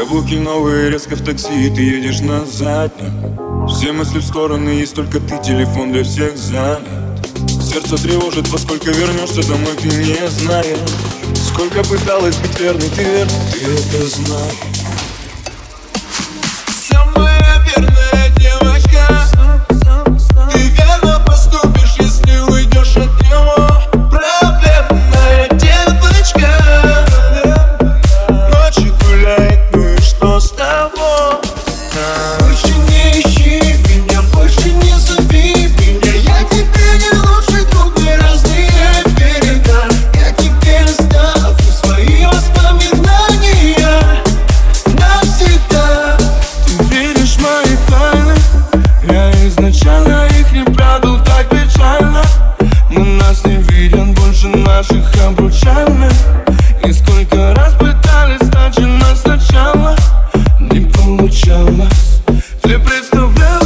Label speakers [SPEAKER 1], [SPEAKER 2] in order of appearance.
[SPEAKER 1] Каблуки новые, резко в такси, и ты едешь на заднем. Все мысли в стороны, есть только ты, телефон для всех занят. Сердце тревожит, во сколько вернешься домой, ты не знаешь. Сколько пыталась быть верной, ты верна, ты это знаешь нас Ты представляешь